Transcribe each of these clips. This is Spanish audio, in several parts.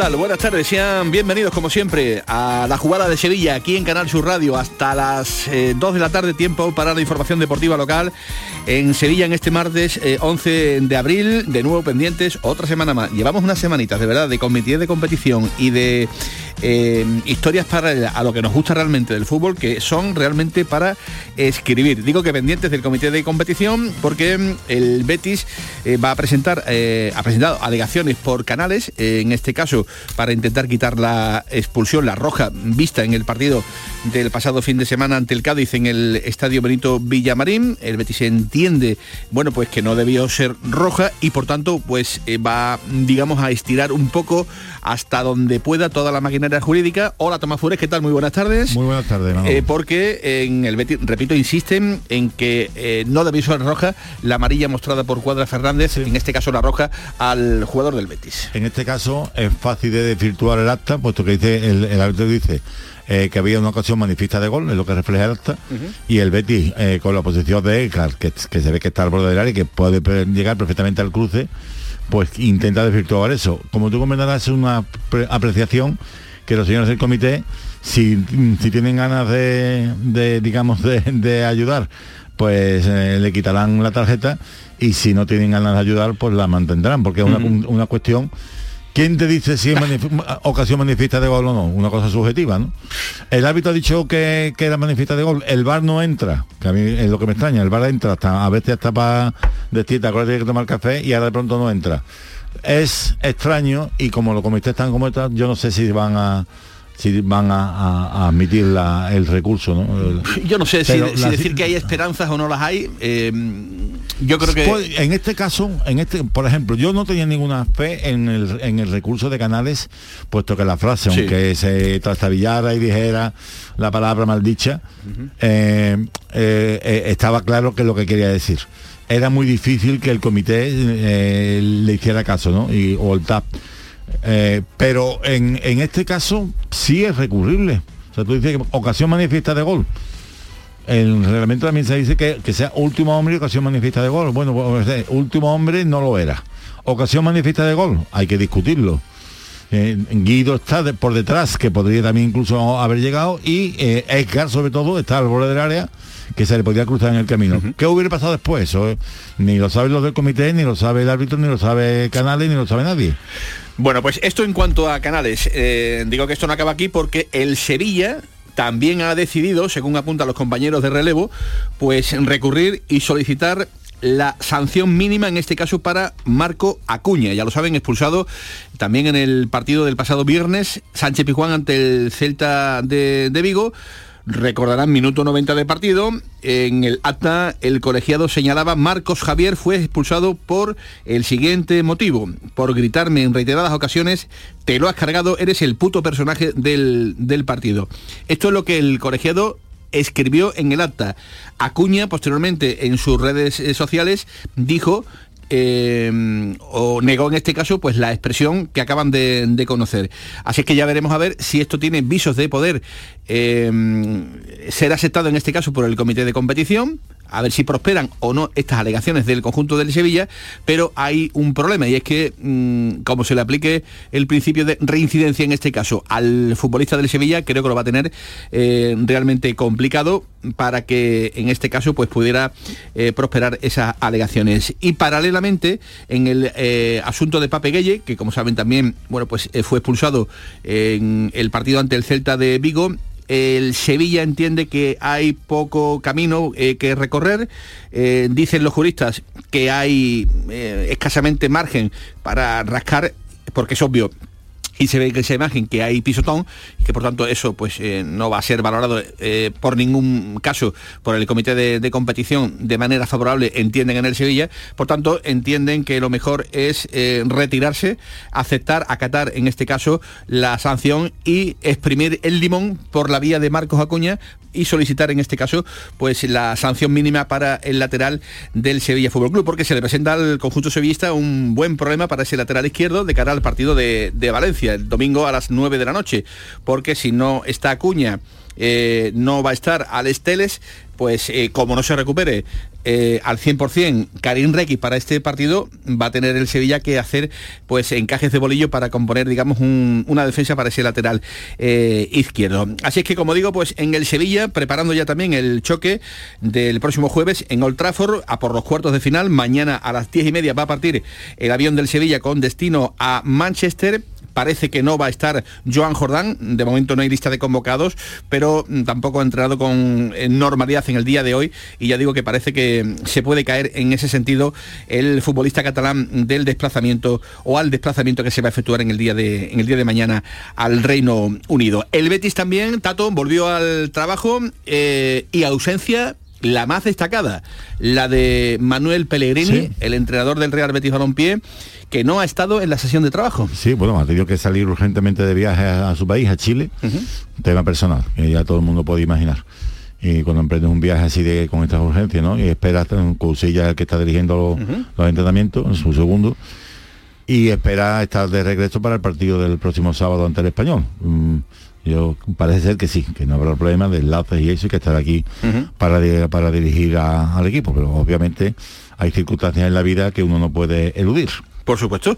Buenas tardes, sean bienvenidos como siempre a la jugada de Sevilla aquí en Canal Sur Radio hasta las 2 eh, de la tarde, tiempo para la información deportiva local en Sevilla en este martes 11 eh, de abril, de nuevo pendientes, otra semana más. Llevamos unas semanitas de verdad de comité de competición y de eh, historias para a lo que nos gusta realmente del fútbol que son realmente para escribir. Digo que pendientes del comité de competición porque mm, el Betis va a presentar, ha presentado alegaciones por canales en este caso para intentar quitar la expulsión, la roja vista en el partido del pasado fin de semana ante el Cádiz en el Estadio Benito Villamarín. El Betis entiende, bueno, pues que no debió ser roja y por tanto, pues eh, va, digamos, a estirar un poco hasta donde pueda toda la maquinaria jurídica. Hola Tomás Fures, ¿qué tal? Muy buenas tardes. Muy buenas tardes. Eh, porque en el Betis, repito, insisten en que eh, no debió ser roja la amarilla mostrada por Cuadra Fernández, en este caso la roja, al jugador del Betis. En este caso es fácil de desvirtuar el acta, puesto que dice el, el árbitro dice eh, que había una ocasión manifiesta de gol, es lo que refleja el acta, y el Betis eh, con la posición de Edgar, que, se ve que está al borde del área y que puede llegar perfectamente al cruce, pues intenta desvirtuar eso. Como tú comentarás, es una apreciación que los señores del comité, si, tienen ganas de, digamos, de, ayudar, pues eh, le quitarán la tarjeta y si no tienen ganas de ayudar, pues la mantendrán, porque es una, una cuestión ¿Quién te dice si es ocasión manifiesta de gol o no? Una cosa subjetiva, ¿no? El árbitro ha dicho que, era manifiesta de gol. El bar no entra, que a mí es lo que me extraña. El bar entra hasta, a veces hasta para decirte, acuérdate que tomar café y ahora de pronto no entra. Es extraño y como lo comité están como está, yo no sé si van a si van a, admitir el recurso. ¿no? Yo no sé si, decir que hay esperanzas o no las hay. Eh, yo creo que... Pues, en este caso, en este, por ejemplo, yo no tenía ninguna fe en el, en el recurso de Canales, puesto que la frase, aunque se trastabillara y dijera la palabra maldicha, eh, eh, estaba claro que es lo que quería decir. Era muy difícil que el comité le hiciera caso, ¿no? Y, o el TAP eh, pero en, este caso sí es recurrible. O sea, tú dices que ocasión manifiesta de gol. El reglamento también se dice que, sea último hombre y ocasión manifiesta de gol. Bueno, pues, último hombre no lo era. Ocasión manifiesta de gol, hay que discutirlo. Eh, Guido está por detrás, que podría también incluso haber llegado, y eh, Edgar sobre todo está al borde del área, que se le podía cruzar en el camino. ¿Qué hubiera pasado después? Eso, ni lo saben los del comité, ni lo sabe el árbitro, ni lo sabe Canales, ni lo sabe nadie. Bueno, pues esto en cuanto a canales. Eh, digo que esto no acaba aquí porque el Sevilla también ha decidido, según apuntan los compañeros de relevo, pues recurrir y solicitar la sanción mínima en este caso para Marco Acuña. Ya lo saben, expulsado también en el partido del pasado viernes, Sánchez Pijuán ante el Celta de, de Vigo Recordarán minuto 90 de partido. En el acta el colegiado señalaba Marcos Javier fue expulsado por el siguiente motivo. Por gritarme en reiteradas ocasiones, te lo has cargado, eres el puto personaje del, del partido. Esto es lo que el colegiado escribió en el acta. Acuña, posteriormente, en sus redes eh, sociales, dijo eh, o negó en este caso pues la expresión que acaban de, conocer. Así que ya veremos a ver si esto tiene visos de poder eh, ser aceptado en este caso por el comité de competición a ver si prosperan o no estas alegaciones del conjunto del Sevilla, pero hay un problema y es que mm, como se le aplique el principio de reincidencia en este caso al futbolista del Sevilla, creo que lo va a tener eh, realmente complicado para que en este caso pues pudiera eh, prosperar esas alegaciones. Y paralelamente en el eh, asunto de Pape Gueye, que como saben también bueno pues fue expulsado en el partido ante el Celta de Vigo, el Sevilla entiende que hay poco camino eh, que recorrer. Eh, dicen los juristas que hay eh, escasamente margen para rascar, porque es obvio y se ve que esa imagen que hay pisotón y que por tanto eso pues eh, no va a ser valorado eh, por ningún caso por el comité de, competición de manera favorable entienden en el Sevilla. Por tanto entienden que lo mejor es eh, retirarse aceptar acatar en este caso la sanción y exprimir el limón por la vía de Marcos Acuña y solicitar en este caso pues la sanción mínima para el lateral del Sevilla Fútbol Club porque se le presenta al conjunto sevillista un buen problema para ese lateral izquierdo de cara al partido de, de Valencia el domingo a las 9 de la noche porque si no está Acuña eh, no va a estar al Esteles, pues eh, como no se recupere eh, al 100% Karim Requi para este partido, va a tener el Sevilla que hacer pues encajes de bolillo para componer, digamos, una defensa para ese lateral izquierdo. Así es que, como digo, pues en el Sevilla, preparando ya también el choque del próximo jueves en Old Trafford, a por los cuartos de final, mañana a las 10 y media va a partir el avión del Sevilla con destino a Manchester Parece que no va a estar Joan Jordán, de momento no hay lista de convocados, pero mm, tampoco ha entrado con normalidad en el día de hoy y ya digo que parece que se puede caer en ese sentido el futbolista catalán del desplazamiento o al desplazamiento que se va a efectuar en el día de, en el día de mañana al Reino Unido. El Betis también, Tato, volvió al trabajo eh, y ausencia la más destacada, la de Manuel Pellegrini, el entrenador del Real Betis Balompié, que no ha estado en la sesión de trabajo. Sí, bueno, ha tenido que salir urgentemente de viaje a, su país, a Chile, tema personal, que ya todo el mundo puede imaginar. Y cuando emprendes un viaje así de con estas urgencias, ¿no? Y esperas, Cousilla el que está dirigiendo los, entrenamientos, en su segundo, y espera estar de regreso para el partido del próximo sábado ante el español. Mm, yo parece ser que sí, que no habrá problema de enlaces y eso, y que estar aquí para, para dirigir al equipo, pero obviamente hay circunstancias en la vida que uno no puede eludir por supuesto.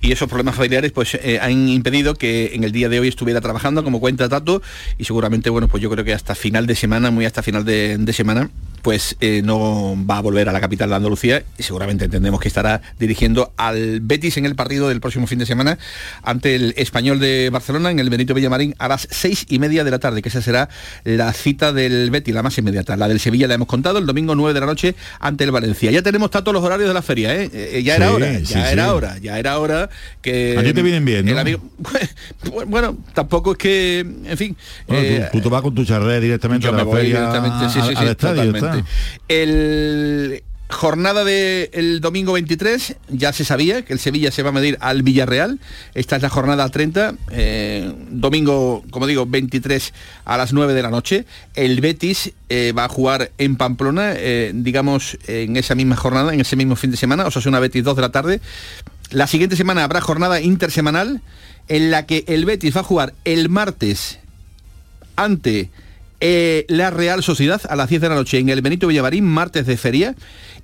Y esos problemas familiares pues eh, han impedido que en el día de hoy estuviera trabajando como cuenta Tato y seguramente, bueno, pues yo creo que hasta final de semana, muy hasta final de semana, pues eh, no va a volver a la capital de Andalucía y seguramente entendemos que estará dirigiendo al Betis en el partido del próximo fin de semana ante el español de Barcelona en el Benito Villamarín a las seis y media de la tarde, que esa será la cita del Betis, la más inmediata. La del Sevilla la hemos contado el domingo 9 de la noche ante el Valencia. Ya tenemos todos los horarios de la feria, ¿eh? eh ya era hora, ya era hora, ya era hora que... A ti te vienen bien, bueno, tampoco es que, en fin... tú, tú, vas con tu charré directamente a la feria, al, estadio, el jornada del domingo 23, ya se sabía que el Sevilla se va a medir al Villarreal. Esta es la jornada 30, eh, domingo, como digo, 23 a las 9 de la noche. El Betis eh, va a jugar en Pamplona, eh, digamos, en esa misma jornada, en ese mismo fin de semana, o sea, es una Betis 2 de la tarde. La siguiente semana habrá jornada intersemanal en la que el Betis va a jugar el martes ante eh, la Real Sociedad a las 10 de la noche en el Benito Villavarín, martes de feria,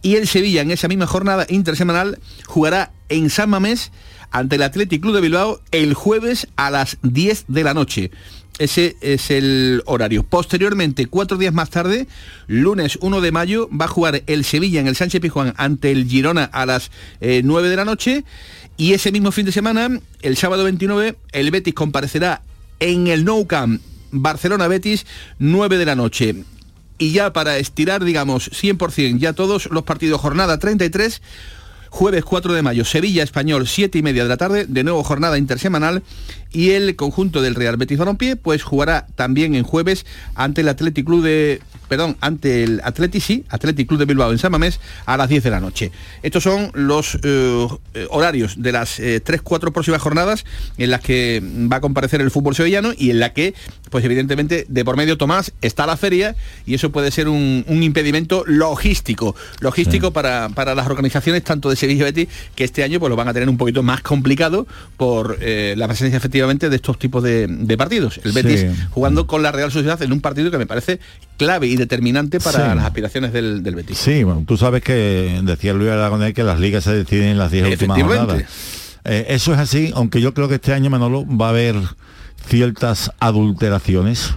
y el Sevilla en esa misma jornada intersemanal jugará en San Mamés ante el Athletic Club de Bilbao el jueves a las 10 de la noche. Ese es el horario. Posteriormente, cuatro días más tarde, lunes 1 de mayo, va a jugar el Sevilla en el Sánchez Pijuán ante el Girona a las 9 eh, de la noche. Y ese mismo fin de semana, el sábado 29, el Betis comparecerá en el Nou Camp Barcelona-Betis, 9 de la noche. Y ya para estirar, digamos, 100% ya todos los partidos, jornada 33, jueves 4 de mayo, Sevilla Español, 7 y media de la tarde, de nuevo jornada intersemanal, y el conjunto del Real Betis Balompié, pues jugará también en jueves ante el Athletic Club de perdón, ante el Atleti, sí, Athletic Club de Bilbao en San Mamés a las 10 de la noche. Estos son los eh, horarios de las 3-4 eh, próximas jornadas en las que va a comparecer el fútbol sevillano y en la que, pues evidentemente, de por medio Tomás está la feria y eso puede ser un, impedimento logístico, logístico para, las organizaciones tanto de Sevilla y Betis que este año pues lo van a tener un poquito más complicado por eh, la presencia efectivamente de estos tipos de, partidos. El Betis jugando con la Real Sociedad en un partido que me parece clave y determinante para las aspiraciones del, Betis. Sí, bueno, tú sabes que decía Luis Aragonés que las ligas se deciden en las 10 últimas jornadas. Eh, eso es así, aunque yo creo que este año Manolo va a haber ciertas adulteraciones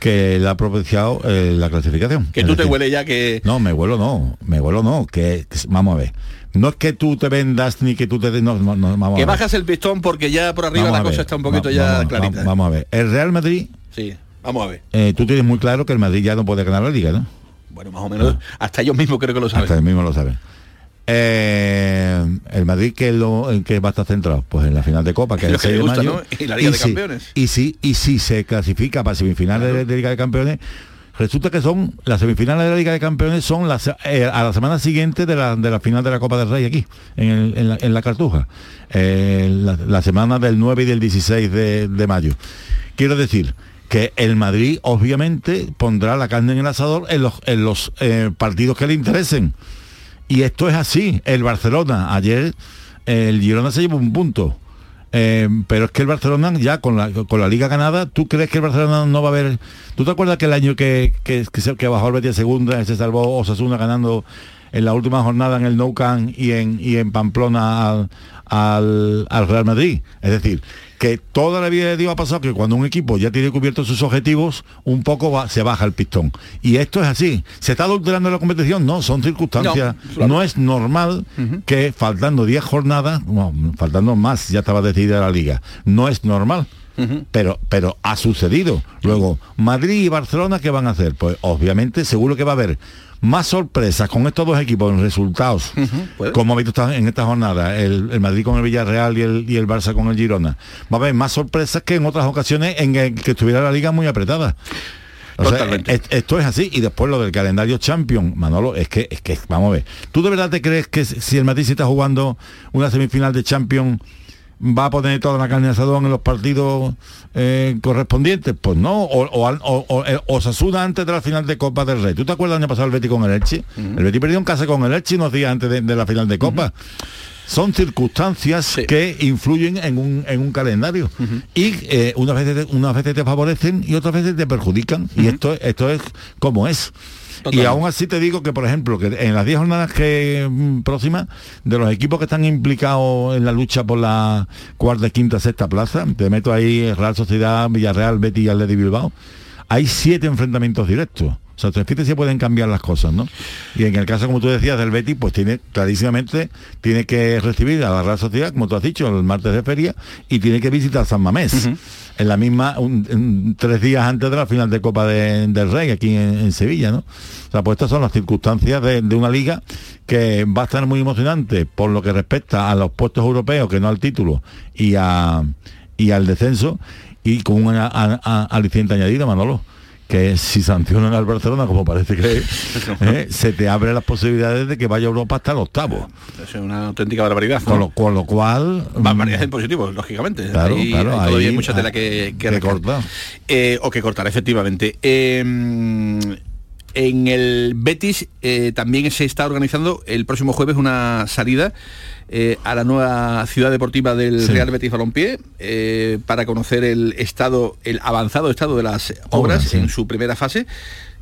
que le ha propiciado eh, la clasificación. Que tú te huele ya que... No, me huelo no, me huelo no, que, vamos a ver. No es que tú te vendas ni que tú te... No, no, que bajas el pistón porque ya por arriba la cosa está un poquito ya clarita. Vamos, a ver. El Real Madrid... Sí Vamos a ver. Eh, tú tienes muy claro que el Madrid ya no puede ganar la liga, ¿no? Bueno, más o menos. Hasta ellos mismos creo que lo saben. Hasta ellos mismos lo saben. Eh, el Madrid que lo en que va a estar centrado pues en la final de Copa que es el 6 de mayo y la Liga de si, Campeones y si y si se clasifica para semifinales de, de, Liga de Campeones resulta que son las semifinales de la Liga de Campeones son las, eh, a la semana siguiente de la, de la final de la Copa del Rey aquí en, el, en, la, en la, Cartuja eh, la, la, semana del 9 y del 16 de, de mayo quiero decir que el Madrid obviamente pondrá la carne en el asador en los, en los eh, partidos que le interesen y esto es así. El Barcelona, ayer el Girona se llevó un punto. Eh, pero es que el Barcelona ya con la, con la liga ganada, ¿tú crees que el Barcelona no va a haber... ¿Tú te acuerdas que el año que, que, que, bajó el Betis segunda se salvó Osasuna ganando en la última jornada en el Nou Camp y en, y en Pamplona al, al Real Madrid? Es decir, que toda la vida de Dios ha pasado que cuando un equipo ya tiene cubiertos sus objetivos, un poco va, se baja el pistón. Y esto es así. ¿Se está adulterando la competición? No, son circunstancias. No, claro. no es normal uh -huh. que faltando 10 jornadas, no, faltando más, ya estaba decidida la liga. No es normal. Uh -huh. Pero, pero ha sucedido. Luego, Madrid y Barcelona, ¿qué van a hacer? Pues obviamente seguro que va a haber más sorpresas con estos dos equipos en resultados, uh -huh, como ha visto en esta jornada, el, el, Madrid con el Villarreal y el, y el Barça con el Girona. Va a haber más sorpresas que en otras ocasiones en el que estuviera la liga muy apretada. O sea, es, esto es así. Y después lo del calendario Champion, Manolo, es que, es que, vamos a ver. ¿Tú de verdad te crees que si el Madrid se está jugando una semifinal de Champions va a poner toda la carne de asadón en los partidos eh, correspondientes? Pues no, o, o, o, o, Osasuna antes de la final de Copa del Rey. ¿Tú te acuerdas el año pasado el Betis con el Elche? Uh -huh. El Betis perdió en casa con el Elche unos días antes de, de la final de Copa. Uh -huh. Son circunstancias sí. que influyen en un, en un calendario uh -huh. y eh, unas, veces te, unas veces te favorecen y otras veces te perjudican. Y esto, esto es como es. Y aún así te digo que, por ejemplo, que en las 10 jornadas que mm, próximas, de los equipos que están implicados en la lucha por la cuarta, quinta, sexta plaza, te meto ahí Real Sociedad, Villarreal, Betis y Bilbao, hay siete enfrentamientos directos. O sea, fíjate se pueden cambiar las cosas, ¿no? Y en el caso, como tú decías, del Betis, pues tiene clarísimamente, tiene que recibir a la Real Sociedad, como tú has dicho, el martes de feria, y tiene que visitar San Mamés. Uh -huh. En la misma, un, un, tres días antes de la final de Copa de, del Rey, aquí en, en, Sevilla, ¿no? O sea, pues estas son las circunstancias de, de, una liga que va a estar muy emocionante por lo que respecta a los puestos europeos, que no al título, y a y al descenso, y con un aliciente añadido, Manolo que si sancionan al Barcelona, como parece que eh, se te abre las posibilidades de que vaya a Europa hasta el octavo. Es una auténtica barbaridad. ¿no? Con, lo, con, lo, cual... Barbaridad en positivo, lógicamente. Claro, ahí, claro, hay todavía ahí, mucha tela que, que, que cortar. Eh, o que cortar, efectivamente. Eh, en el Betis eh, también se está organizando el próximo jueves una salida eh, a la nueva ciudad deportiva del sí. Real Betis Balompié eh, para conocer el estado, el avanzado estado de las obras, obras sí. en su primera fase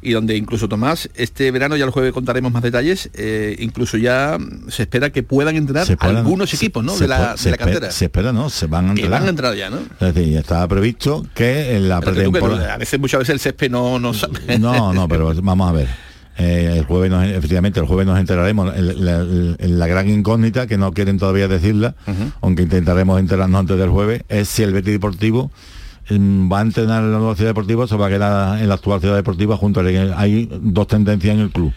y donde incluso Tomás, este verano ya el jueves contaremos más detalles, eh, incluso ya se espera que puedan entrar puedan, algunos equipos ¿no? de, la, de la cantera. Se espera, ¿no? Se van a entrar. Van a entrar ya, ¿no? Es decir, estaba previsto que en la pretemporada... A veces, muchas veces el césped no, no sabe. No, no, pero vamos a ver. Eh, el jueves nos, efectivamente el jueves nos enteraremos en la, gran incógnita que no quieren todavía decirla uh -huh. aunque intentaremos enterarnos antes del jueves es si el Betis Deportivo mm, va a entrenar en la nueva ciudad deportiva o se va a quedar en la actual ciudad deportiva junto a hay dos tendencias en el club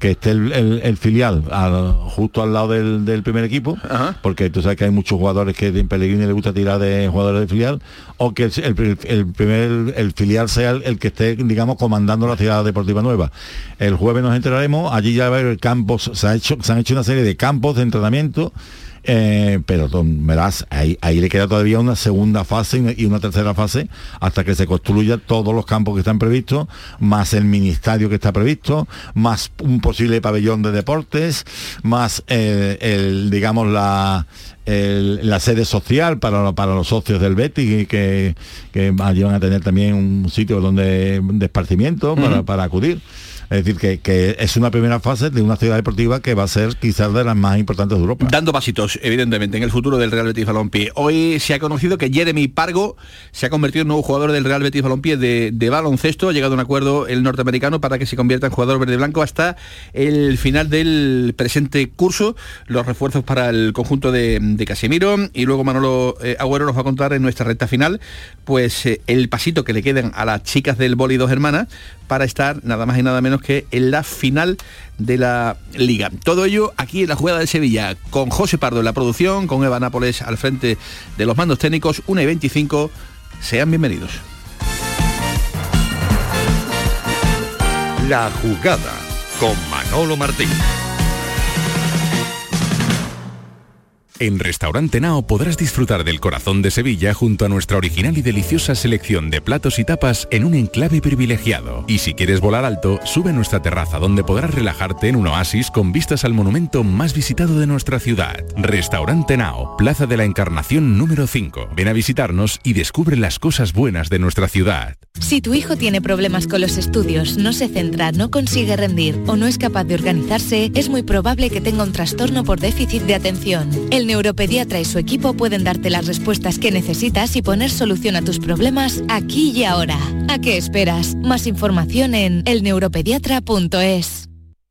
que esté el, el, el filial al, justo al lado del, del primer equipo, Ajá. porque tú sabes que hay muchos jugadores que en Pellegrini le gusta tirar de jugadores de filial, o que el, el primer el filial sea el, que esté, digamos, comandando la ciudad deportiva nueva. El jueves nos enteraremos, allí ya va a haber campos, se, ha hecho, se han hecho una serie de campos de entrenamiento eh, pero verás, ahí, ahí, le queda todavía una segunda fase y una tercera fase hasta que se construya todos los campos que están previstos, más el ministerio que está previsto, más un posible pabellón de deportes, más eh, el, digamos, la, el, la sede social para, para los socios del Betis que, que van a tener también un sitio donde de esparcimiento para, uh -huh. para acudir. Es decir, que, que, es una primera fase de una ciudad deportiva que va a ser quizás de las más importantes de Europa. Dando pasitos, evidentemente, en el futuro del Real Betis Balompié. Hoy se ha conocido que Jeremy Pargo se ha convertido en nuevo jugador del Real Betis Balompié de, de baloncesto. Ha llegado a un acuerdo el norteamericano para que se convierta en jugador verde-blanco hasta el final del presente curso. Los refuerzos para el conjunto de, de Casemiro. Y luego Manolo eh, Agüero nos va a contar en nuestra recta final pues eh, el pasito que le quedan a las chicas del Boli dos hermanas para estar nada más y nada menos que en la final de la liga. Todo ello aquí en la jugada de Sevilla, con José Pardo en la producción, con Eva Nápoles al frente de los mandos técnicos, 1 y 25. Sean bienvenidos. La jugada con Manolo Martín. En Restaurante Nao podrás disfrutar del corazón de Sevilla junto a nuestra original y deliciosa selección de platos y tapas en un enclave privilegiado. Y si quieres volar alto, sube a nuestra terraza donde podrás relajarte en un oasis con vistas al monumento más visitado de nuestra ciudad. Restaurante Nao, Plaza de la Encarnación número 5. Ven a visitarnos y descubre las cosas buenas de nuestra ciudad. Si tu hijo tiene problemas con los estudios, no se centra, no consigue rendir o no es capaz de organizarse, es muy probable que tenga un trastorno por déficit de atención. Neuropediatra y su equipo pueden darte las respuestas que necesitas y poner solución a tus problemas aquí y ahora. ¿A qué esperas? Más información en elneuropediatra.es.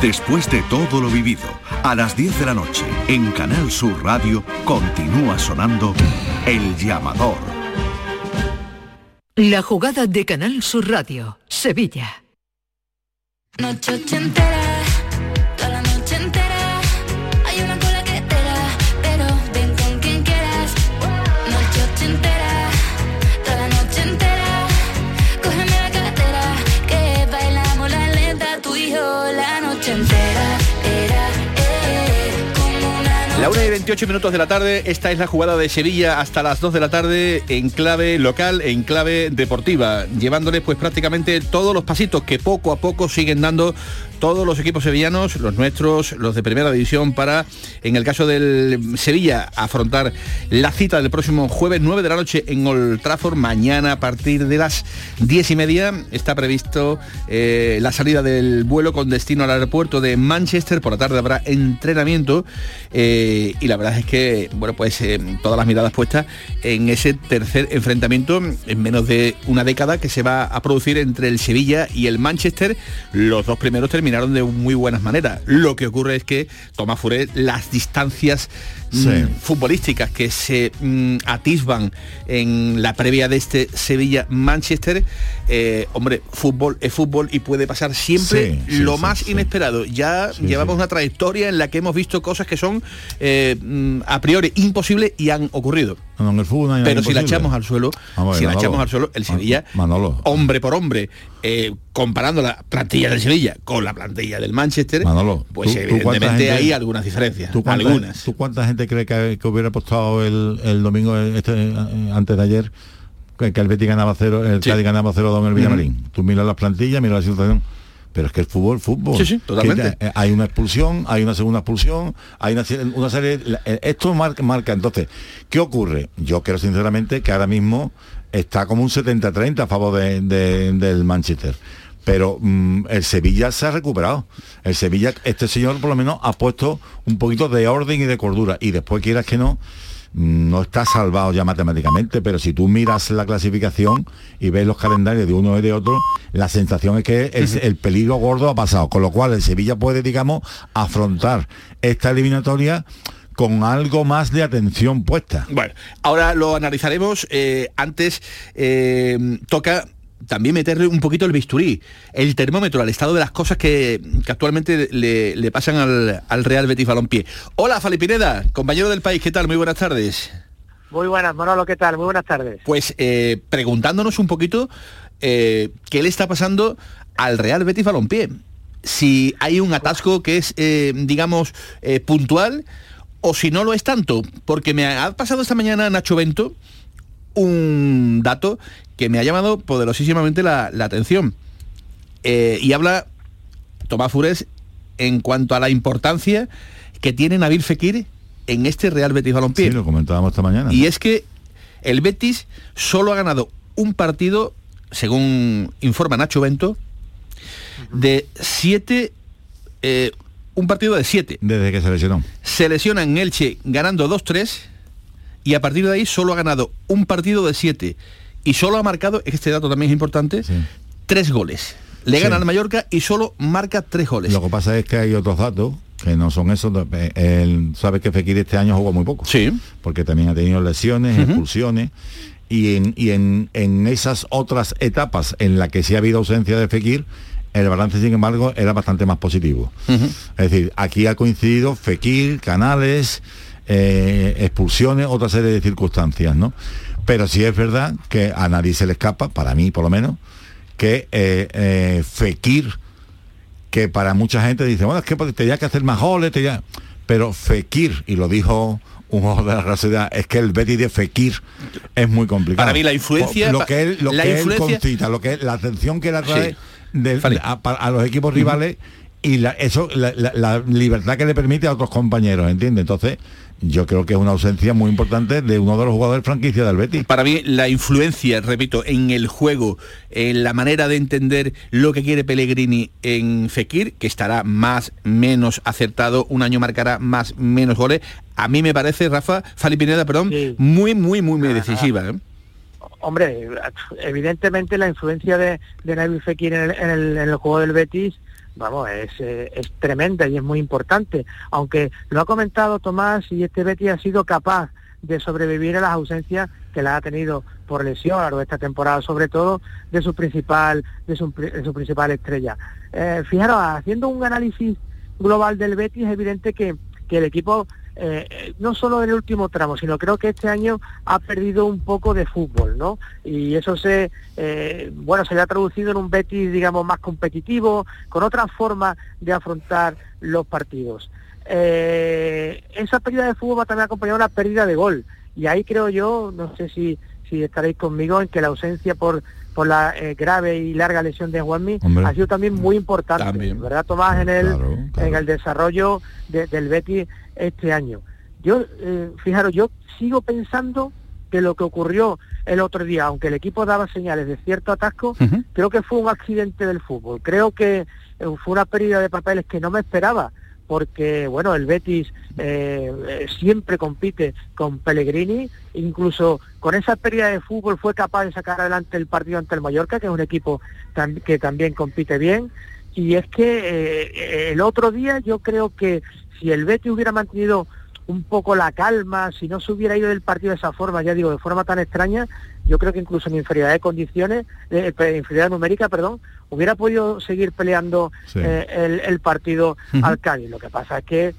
Después de todo lo vivido, a las 10 de la noche, en Canal Sur Radio, continúa sonando El Llamador. La jugada de Canal Sur Radio, Sevilla. Noche ochentera, La 1 y 28 minutos de la tarde, esta es la jugada de Sevilla hasta las 2 de la tarde en clave local, en clave deportiva, llevándoles pues prácticamente todos los pasitos que poco a poco siguen dando todos los equipos sevillanos, los nuestros, los de primera división, para, en el caso del Sevilla, afrontar la cita del próximo jueves 9 de la noche en Old Trafford. Mañana a partir de las 10 y media está previsto eh, la salida del vuelo con destino al aeropuerto de Manchester. Por la tarde habrá entrenamiento eh, y la verdad es que, bueno, pues eh, todas las miradas puestas en ese tercer enfrentamiento en menos de una década que se va a producir entre el Sevilla y el Manchester. Los dos primeros terminaron de muy buenas maneras. Lo que ocurre es que Tomás Furé las distancias mm, futbolísticas que se mm, atisban en la previa de este Sevilla-Manchester, eh, hombre, fútbol es fútbol y puede pasar siempre Sí, lo sí, más inesperado. Ya llevamos una trayectoria en la que hemos visto cosas que son eh, mm, a priori imposibles y han ocurrido. No, en el fútbol no hay Pero si la echamos al suelo, Vamos a ver, si la Manolo. echamos al suelo, el Sevilla, Manolo. hombre por hombre, eh, comparando la plantilla del Sevilla con la plantilla del Manchester, Manolo, pues ¿tú- evidentemente gente- hay algunas diferencias. ¿Tú cuánta, algunas. ¿Tú cuánta gente cree que, que hubiera apostado el, el domingo este, eh, antes de ayer que, el Betis ganaba cero, el Sí. Cádiz ganaba 0 en el Villamarín? Tú miras las plantillas, miras la situación. Pero es que el fútbol, fútbol. Sí, sí, totalmente. Eh, hay una expulsión, hay una segunda expulsión, hay una, serie- una serie. la- eh, Esto marca, marca. Entonces, ¿qué ocurre? Yo creo sinceramente que ahora mismo está como un 70-30 a favor de- de- del Manchester. Pero mm, el Sevilla se ha recuperado. El Sevilla, este señor por lo menos ha puesto un poquito de orden y de cordura. Y después quieras que no, no está salvado ya matemáticamente, pero si tú miras la clasificación y ves los calendarios de uno y de otro, la sensación es que el, el peligro gordo ha pasado, con lo cual el Sevilla puede, digamos, afrontar esta eliminatoria con algo más de atención puesta. Bueno, ahora lo analizaremos. eh, antes eh, toca también meterle un poquito el bisturí, el termómetro al estado de las cosas que, que actualmente le, le pasan al, al Real Betis Balompié. Hola, Fali Pineda, compañero del país, ¿qué tal? Muy buenas tardes. Muy buenas, Manolo, ¿qué tal? Muy buenas tardes. Pues eh, preguntándonos un poquito eh, qué le está pasando al Real Betis Balompié. Si hay un atasco que es, eh, digamos, eh, puntual o si no lo es tanto. Porque me ha pasado esta mañana Nacho Bento un dato que me ha llamado poderosísimamente la, la atención. Eh, y habla Tomás Fures en cuanto a la importancia que tiene Nabil Fekir en este Real Betis Balompié. Sí, lo comentábamos esta mañana. Y es que el Betis solo ha ganado un partido, según informa Nacho Bento, de siete, eh, un partido de siete. Desde que se lesionó. Se lesiona en Elche ganando 2-3 y a partir de ahí solo ha ganado un partido de siete. Y solo ha marcado, este dato también es importante, tres goles. Le Sí. gana al Mallorca y solo marca tres goles. Lo que pasa es que hay otros datos que no son esos. Él sabe que Fekir este año jugó muy poco. Sí. Porque también ha tenido lesiones, expulsiones. Y, en, y en, en esas otras etapas en las que sí ha habido ausencia de Fekir, el balance, sin embargo, era bastante más positivo. Es decir, aquí ha coincidido Fekir, Canales, eh, expulsiones, otra serie de circunstancias, ¿no? Pero sí es verdad que a nadie se le escapa, para mí por lo menos, que eh, eh, Fekir, que para mucha gente dice, bueno, es que pues, tenía que hacer más goles, tenía... pero Fekir, y lo dijo un ojo de la Real Sociedad, es que el Betis de Fekir es muy complicado. Para mí la influencia- Lo que él, lo la que él concita, lo que él- la atención que le atrae Sí. del- a, los equipos rivales y la, eso, la, la- la libertad que le permite a otros compañeros, ¿entiendes? Entonces, yo creo que es una ausencia muy importante de uno de los jugadores franquicia del Betis. Para mí la influencia, repito, en el juego, en la manera de entender lo que quiere Pellegrini en Fekir, que estará más, menos acertado, un año marcará más, menos goles, a mí me parece, Rafa, Fali Pineda, perdón, muy, muy, muy, muy decisiva. ¿eh? Hombre, evidentemente la influencia de, de Nabil Fekir en el, en el- en el juego del Betis, vamos, es, eh, es tremenda y es muy importante. Aunque lo ha comentado Tomás y este Betis ha sido capaz de sobrevivir a las ausencias que la ha tenido por lesión a lo de esta temporada, sobre todo de su principal, de su, de su principal estrella. Eh, fijaros, haciendo un análisis global del Betis, es evidente que, que el equipo eh, no solo en el último tramo, sino creo que este año ha perdido un poco de fútbol, ¿no? Y eso se, eh, bueno, se le ha traducido en un Betis, digamos, más competitivo, con otra forma de afrontar los partidos. Eh, esa pérdida de fútbol va también acompañada de una pérdida de gol. Y ahí creo yo, no sé si, si estaréis conmigo, en que la ausencia por, por la eh, grave y larga lesión de Juanmi Hombre. ha sido también muy importante, También. ¿verdad, Tomás? En el, en el desarrollo de- del Betis este año. Yo, eh, fijaros, yo sigo pensando que lo que ocurrió el otro día, aunque el equipo daba señales de cierto atasco, creo que fue un accidente del fútbol. Creo que eh, fue una pérdida de papeles que no me esperaba, porque bueno, el Betis eh, eh, siempre compite con Pellegrini, incluso con esa pérdida de fútbol fue capaz de sacar adelante el partido ante el Mallorca, que es un equipo que también compite bien. Y es que eh, el otro día yo creo que si el Betis hubiera mantenido un poco la calma, si no se hubiera ido del partido de esa forma, ya digo, de forma tan extraña, yo creo que incluso en inferioridad de condiciones, eh, inferioridad numérica, perdón, hubiera podido seguir peleando Sí. eh, el, el partido al Cádiz. Lo que pasa es que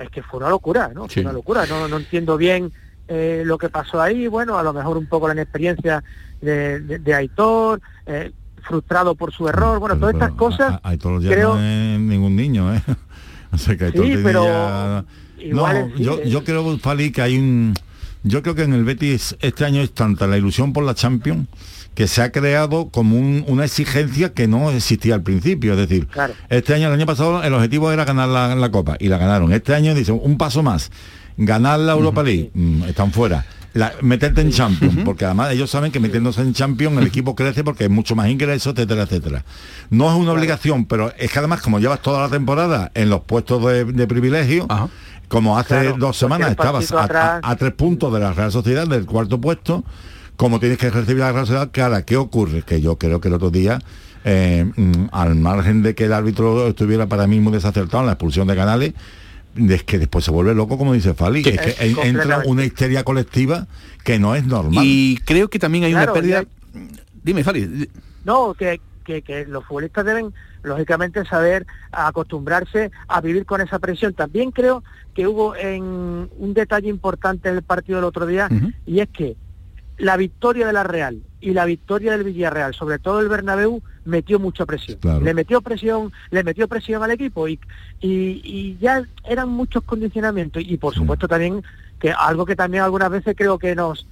es que fue una locura, ¿no? Sí. Fue una locura. No, no entiendo bien eh, lo que pasó ahí. Bueno, a lo mejor un poco la inexperiencia de, de- de Aitor, eh, frustrado por su error. Bueno, todas estas cosas Hay todos los días creo no es ningún niño, ¿eh? O sea que hay Sí, pero igual No, sí, yo, yo creo, Fali, que hay un... Yo creo que en el Betis este año es tanta la ilusión por la Champions que se ha creado como un- una exigencia que no existía al principio. Es decir, Claro. este año, el año pasado, el objetivo era ganar la, la Copa y la ganaron. Este año dicen un paso más, ganar la Europa League, mm, están fuera. La- meterte en Champions, porque además ellos saben que metiéndose en Champions el equipo crece porque hay mucho más ingresos, etcétera, etcétera. No es una obligación, pero es que además como llevas toda la temporada en los puestos de, de privilegio, como hace Claro, dos semanas estabas a, atrás. a- a tres puntos de la Real Sociedad, del cuarto puesto, como tienes que recibir a la Real Sociedad, ahora, ¿qué ocurre? Que yo creo que el otro día, eh, mm, al margen de que el árbitro estuviera para mí muy desacertado en la expulsión de Canales, es que después se vuelve loco, como dice Fali, es que Es en- entra una histeria colectiva que no es normal. Y creo que también hay Claro, una pérdida... Dime, Fali. No, que, que, que los futbolistas deben, lógicamente, saber acostumbrarse a vivir con esa presión. También creo que hubo en un detalle importante en el partido del otro día, y es que la victoria de la Real y la victoria del Villarreal, sobre todo el Bernabéu, metió mucha presión. Claro. Le metió presión, le metió presión al equipo y, y, y ya eran muchos condicionamientos. Y por supuesto también que algo que también algunas veces creo que nos,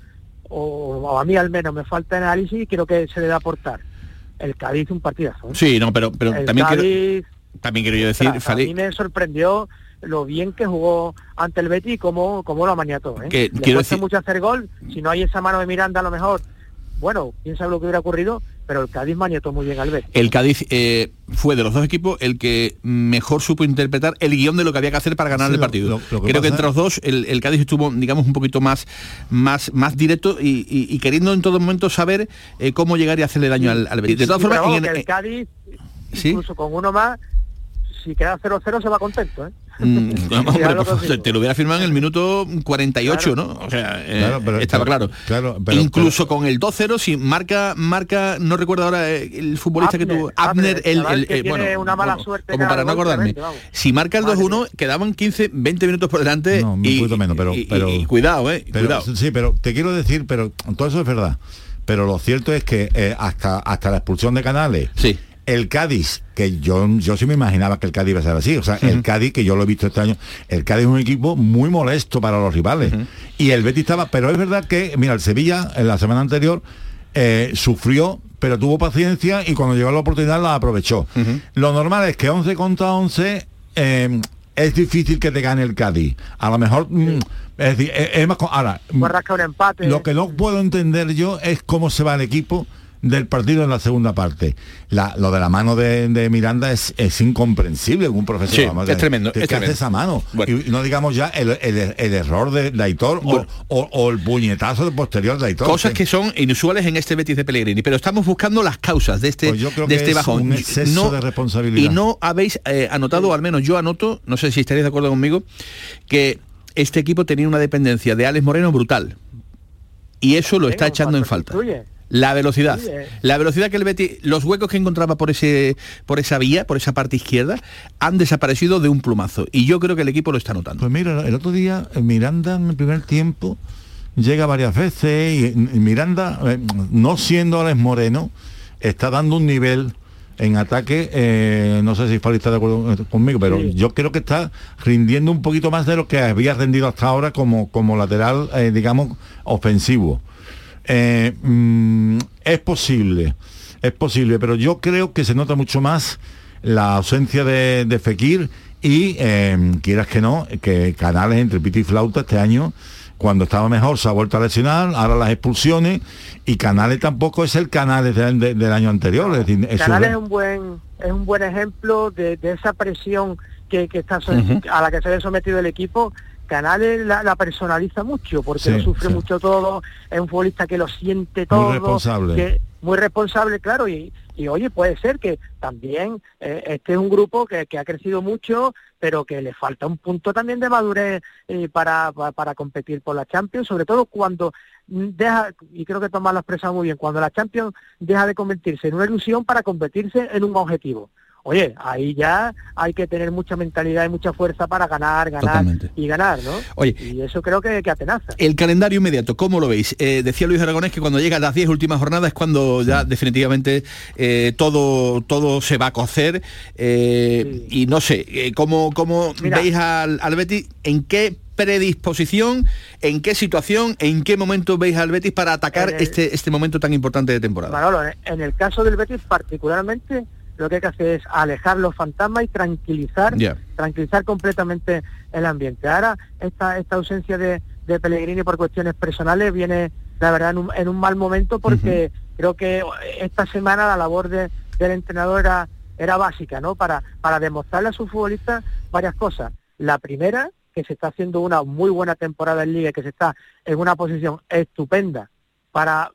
o, o a mí al menos me falta análisis y creo que se debe aportar. El Cádiz un partidazo. ¿eh? Sí, no, pero, pero el también quiero, también quiero yo decir, ostras, a Fali, mí me sorprendió lo bien que jugó ante el Betis y cómo, cómo lo maniató. ¿eh? Que Le quiero cuesta decir- mucho hacer gol, si no hay esa mano de Miranda a lo mejor, bueno, quién sabe lo que hubiera ocurrido, pero el Cádiz maniató muy bien al Betis. el Cádiz eh, fue de los dos equipos el que mejor supo interpretar el guion de lo que había que hacer para ganar Sí, el partido. lo- lo que Creo que entre los dos el, el Cádiz estuvo, digamos, un poquito más, más, más directo y, y- y queriendo en todo momento saber eh, cómo llegar y hacerle daño al, al Betis. De todas Sí, formas, en- el Cádiz, ¿Sí? incluso con uno más, si queda 0-0 se va contento, ¿eh? Mm, hombre, consigo. te lo hubiera firmado en el minuto 48, ¿no? O sea, eh, Claro, pero- estaba claro. claro, pero- Incluso con el 2-0, si marca, marca, no recuerdo ahora eh, el futbolista que tuvo, Abner, Abner, el, eh, bueno, una mala como- suerte como para no acordarme. Si marca el 2-1, quedaban 15, 20 minutos por delante No, un y, poquito menos, pero, y- y- pero y cuidado, eh, pero- cuidado. Sí, pero te quiero decir, pero todo eso es verdad. Pero lo cierto es que eh, hasta hasta la expulsión de Canales, el Cádiz, que yo yo sí me imaginaba que el Cádiz iba a ser así, o sea, el Cádiz que yo lo he visto este año, el Cádiz es un equipo muy molesto para los rivales. Y el Betis estaba, pero es verdad que mira, el Sevilla en la semana anterior eh, sufrió pero tuvo paciencia y cuando llegó la oportunidad la aprovechó. Lo normal es que 11 contra 11 eh, es difícil que te gane el Cádiz. A lo mejor, mm, es decir, es, es más... Ahora, un empate. lo que no puedo entender yo es cómo se va el equipo del partido en la segunda parte. La- lo de la mano de, de Miranda es, es incomprensible un profesor. Sí, vamos, es tremendo, es que hace esa mano. Y, y no digamos ya el, el- el error de, de Aitor o- o, o el puñetazo de posterior de Aitor. Cosas que son inusuales en este Betis de Pellegrini, pero estamos buscando las causas de este, Pues yo creo de que este es bajón. un exceso de responsabilidad. Y no habéis eh, anotado, o al menos yo anoto, no sé si estaréis de acuerdo conmigo, que este equipo tenía una dependencia de Alex Moreno brutal. Y eso lo está echando en falta. La velocidad. Sí, eh. La velocidad que el Betis, los huecos que encontraba por ese por esa vía, por esa parte izquierda, han desaparecido de un plumazo. Y yo creo que el equipo lo está notando. Pues mira, el otro día eh, Miranda en el primer tiempo llega varias veces y, Miranda, eh, no siendo Alex Moreno, está dando un nivel en ataque, eh, no sé si Fali está de acuerdo conmigo, pero Sí. yo creo que está rindiendo un poquito más de lo que había rendido hasta ahora como, como lateral, eh, digamos, ofensivo. Eh, mm, es posible, es posible, pero yo creo que se nota mucho más la ausencia de, de Fekir y eh, quieras que no, que Canales entre pito y flauta este año, cuando estaba mejor se ha vuelto a lesionar, ahora las expulsiones y Canales tampoco es el Canales del, de- del año anterior. Es decir, es Canales es un buen es un buen ejemplo de, de esa presión que, que está a la que se ve sometido el equipo. Canales la, la personaliza mucho porque Sí, lo sufre sí. mucho todo, es un futbolista que lo siente todo, responsable. que- muy responsable, claro, y, y oye, puede ser que también eh, este es un grupo que, que ha crecido mucho, pero que le falta un punto también de madurez eh, para, para, para competir por la Champions, sobre todo cuando deja, y creo que Tomás lo ha expresado muy bien, cuando la Champions deja de convertirse en una ilusión para convertirse en un objetivo. Oye, ahí ya hay que tener mucha mentalidad y mucha fuerza para ganar, ganar Totalmente. y ganar, ¿no? Oye. Y eso creo que, que atenaza. El calendario inmediato, ¿cómo lo veis? Eh, decía Luis Aragonés que cuando llega a las 10 últimas jornadas es cuando ya definitivamente eh, todo, todo se va a cocer. eh, Y no sé, ¿cómo, cómo Mira. veis al, al Betis? ¿En qué predisposición, en qué situación, en qué momento veis al Betis para atacar el- este, este momento tan importante de temporada? Manolo, en el caso del Betis particularmente, lo que hay que hacer es alejar los fantasmas y tranquilizar, tranquilizar completamente el ambiente. Ahora, esta, esta ausencia de, de Pellegrini por cuestiones personales viene, la verdad, en un, en un mal momento porque creo que esta semana la labor de- del entrenador era, era básica, ¿no? Para, para demostrarle a sus futbolistas varias cosas. La primera, que se está haciendo una muy buena temporada en Liga y que se está en una posición estupenda para,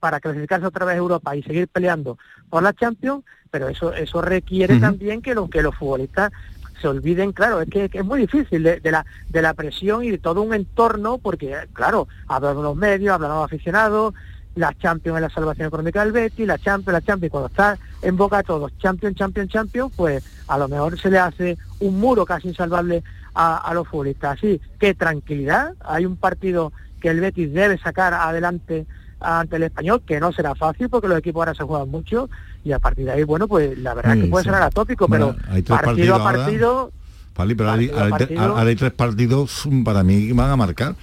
para clasificarse otra vez a Europa y seguir peleando por la Champions, pero eso eso requiere también que, lo, que los futbolistas se olviden, claro, es que, que es muy difícil de, de la, de la presión y de todo un entorno, porque, claro, hablan los medios, hablan los aficionados, la Champions es la salvación económica del Betis, la Champions, la Champions, cuando está en boca de todos, Champions, Champions, Champions, pues a lo mejor se le hace un muro casi insalvable a, a los futbolistas. Así que tranquilidad, hay un partido que el Betis debe sacar adelante ante el español, que no será fácil porque los equipos ahora se juegan mucho y a partir de ahí, bueno, pues la verdad Sí, que puede sí. sonar atópico, Bueno, pero hay tres partido a partido Pali, pero ahora hay- Partido a ahora hay, tre- partido. ahora hay tres partidos mm, para mí que van a marcar,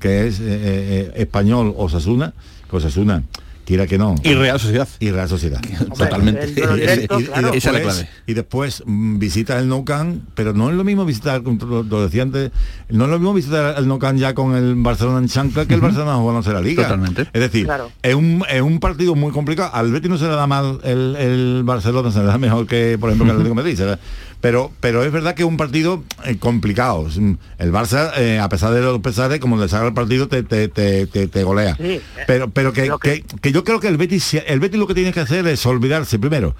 que es eh, eh, español Osasuna, que Osasuna quiera que no. Y Real Sociedad. Y Real Sociedad. Totalmente. el Y- después- clave. Y después mm, visitas el Nou Camp, pero no es lo mismo visitar, como lo, lo decía antes, no es lo mismo visitar el Nou Camp ya con el Barcelona en chancla que el Barcelona jugándose la Liga. Totalmente. Es decir, Claro. es, un, es un partido muy complicado. Al Betis no se le da mal el, el Barcelona, se le da mejor que, por ejemplo, que al Atlético Madrid. se le Pero, pero es verdad que es un partido eh, complicado. El Barça, eh, a pesar de los pesares, como le salga el partido, te, te, te, te- te golea. Sí, eh, pero pero que, que, que yo creo que el Betis, el Betis lo que tiene que hacer es olvidarse primero.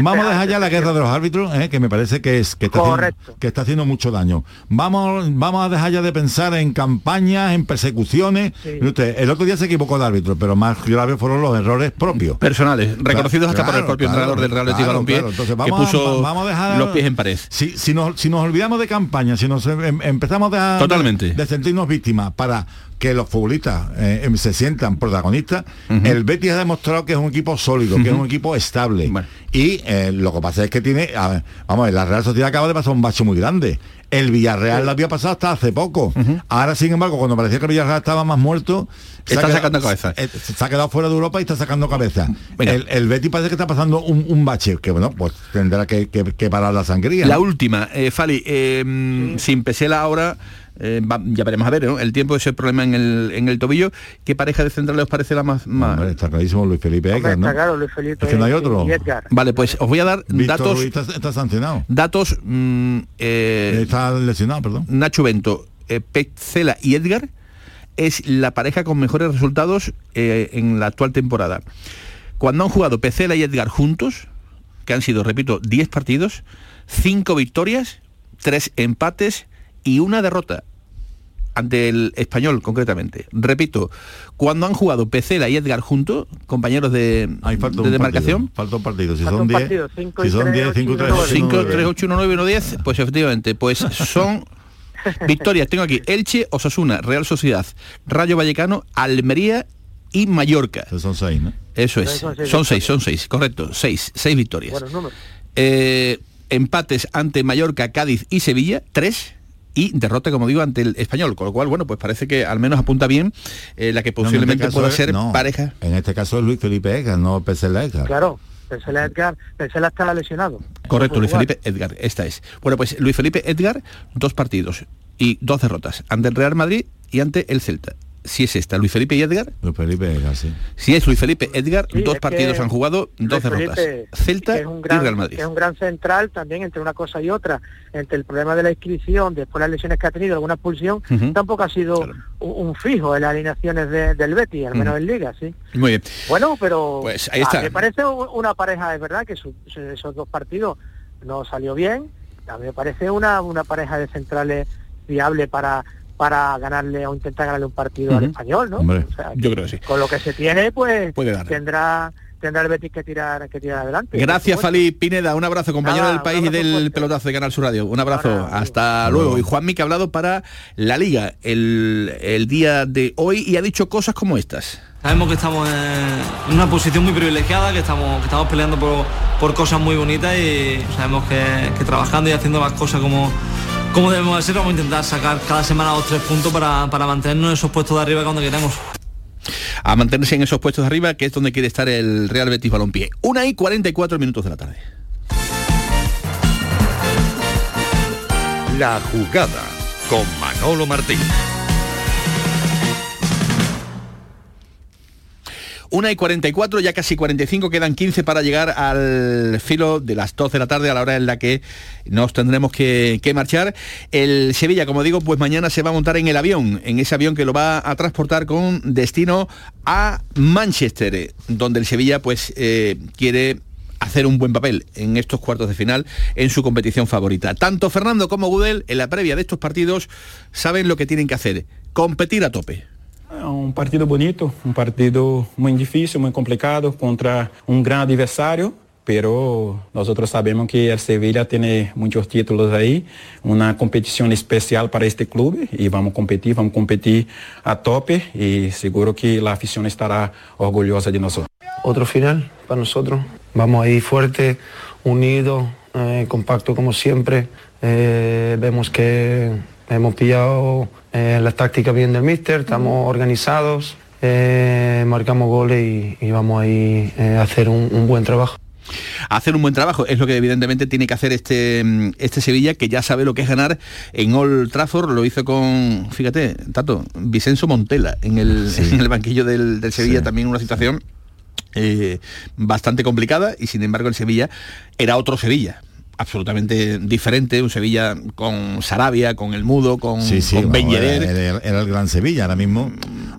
Vamos a dejar ya la guerra de los árbitros, eh, que me parece que es que está, haciendo, que está haciendo mucho daño. Vamos, vamos a dejar ya de pensar en campañas, en persecuciones. Usted, el otro día se equivocó el árbitro, pero más graves fueron los errores propios. Personales, reconocidos hasta por el propio entrenador del Real Betis claro, Balompié, claro. Entonces, que vamos a- puso vamos a dejar- los pies en pared. Si, si, nos, si nos olvidamos de campaña, si nos em- empezamos a Totalmente. De sentirnos víctimas para que los futbolistas eh, em, se sientan protagonistas, el Betis ha demostrado que es un equipo sólido, que es un equipo estable. Y eh, lo que pasa es que tiene, a ver, vamos, a ver, la Real Sociedad acaba de pasar un bache muy grande. El Villarreal lo había pasado hasta hace poco. Ahora, sin embargo, cuando parecía que el Villarreal estaba más muerto, se Está ha quedado- sacando cabeza. eh, se ha quedado fuera de Europa y está sacando cabeza. El, el Betis parece que está pasando un, un bache, que bueno, pues tendrá que, que- que parar la sangría. La ¿no? última, eh, Fali, sin Pesela ahora, eh, va- ya veremos a ver, ¿no? El tiempo ese problema en el, en el tobillo. ¿Qué pareja de centrales os parece la más... más... Hombre, está clarísimo Luis Felipe Hombre, Edgar, ¿no? está claro, Luis Felipe Es que no hay otro. Vale, pues os voy a dar Víctor datos... Está, está sancionado. Datos... mm, eh, Está lesionado, perdón. Nacho Bento, eh, Petzela y Edgar es la pareja con mejores resultados eh, en la actual temporada. Cuando han jugado Pecela y Edgar juntos, que han sido, repito, 10 partidos, 5 victorias, 3 empates y una derrota ante el español concretamente. Repito, cuando han jugado Pecela y Edgar juntos, compañeros de, Falta de un demarcación, partido, Falta un partido. Si Falta son un 10, partido, cinco si son tres, 10, ocho 5, y 3, nueve. 5, 3, 8, 1, 9, 1, 10, pues efectivamente, pues son victorias. Tengo aquí Elche, Osasuna, Real Sociedad, Rayo Vallecano, Almería y Mallorca. Son seis, ¿no? Eso es. Son seis Son seis, son seis, correcto. Seis, seis victorias. Eh, empates ante Mallorca, Cádiz y Sevilla, tres. Y derrota, como digo, ante el español. Con lo cual, bueno, pues parece que al menos apunta bien eh, la que No, posiblemente este caso pueda es- ser no, pareja. En este caso es Luis Felipe Edgar, no Pesela Edgar. Claro, Pesela Edgar, Pesela está lesionado. Correcto, Luis. Felipe Edgar, esta es. Bueno, pues Luis Felipe Edgar, dos partidos y dos derrotas, ante el Real Madrid y ante el Celta. Si es esta, Luis Felipe y Edgar, Luis Felipe Edgar, sí. si es Luis Felipe Edgar, Sí, dos partidos han jugado, dos derrotas. Felipe, Celta es un gran, y Real Madrid. es un gran central también entre una cosa y otra, entre el problema de la inscripción, después las lesiones que ha tenido, alguna expulsión, tampoco ha sido un, un fijo en las alineaciones de- del Betis, al menos en Liga, sí. Muy bien. Bueno, pero Pues ahí ah, está. me parece una pareja, es verdad que su- su- esos dos partidos no salió bien, a mí me parece una, una pareja de centrales viable para para ganarle o intentar ganarle un partido al español, ¿no? Hombre, O sea, yo creo que sí. Con lo que se tiene, pues Puede dar. tendrá tendrá el Betis que tirar que tirar adelante. Gracias. Fali Pineda. Un abrazo, compañero Nada, del país y del fuerte. pelotazo de Canal Sur Radio. Un abrazo. Hasta luego. Y Juanmi que ha hablado para la Liga el, el día de hoy y ha dicho cosas como estas. Sabemos que estamos en una posición muy privilegiada, que estamos, que estamos peleando por, por cosas muy bonitas y sabemos que, que trabajando y haciendo las cosas como, como debemos de ser, vamos a intentar sacar cada semana dos tres puntos para, para mantenernos en esos puestos de arriba cuando queremos. A mantenerse en esos puestos de arriba, que es donde quiere estar el Real Betis Balompié. Una y 44 minutos de la tarde. La jugada con Manolo Martín. Una y 44, ya casi 45, quedan 15 para llegar al filo de las 12 de la tarde, a la hora en la que nos tendremos que, marchar. El Sevilla, como digo, pues mañana se va a montar en el avión, en ese avión que lo va a transportar con destino a Manchester, donde el Sevilla pues eh, quiere hacer un buen papel en estos cuartos de final en su competición favorita. Tanto Fernando como Gudel en la previa de estos partidos saben lo que tienen que hacer, competir a tope. É um partido bonito, um partido muito difícil, muito complicado contra um grande adversário, pero nosotros sabemos que el Sevilla tiene muchos títulos ahí, una competición especial para este club y vamos a competir, vamos a competir a tope y seguro que la afición estará orgullosa de nosotros. Otro final para nosotros. Vamos a ir fuerte, unidos, eh, compacto como siempre. Eh, vemos que hemos pillado eh, la táctica bien del míster, estamos organizados, eh, marcamos goles y, y vamos a ir eh, a hacer un, un buen trabajo. hacer un buen trabajo. Es lo que evidentemente tiene que hacer este, este Sevilla, que ya sabe lo que es ganar en Old Trafford. Lo hizo con, fíjate, Tato, Vicenzo Montela en el, en el banquillo del, del Sevilla, Sí. también una situación eh, bastante complicada y sin embargo el Sevilla era otro Sevilla absolutamente diferente, un Sevilla con Sarabia, con el Mudo, con, Sí, sí, con era, Yedder. era- era el gran Sevilla. Ahora mismo,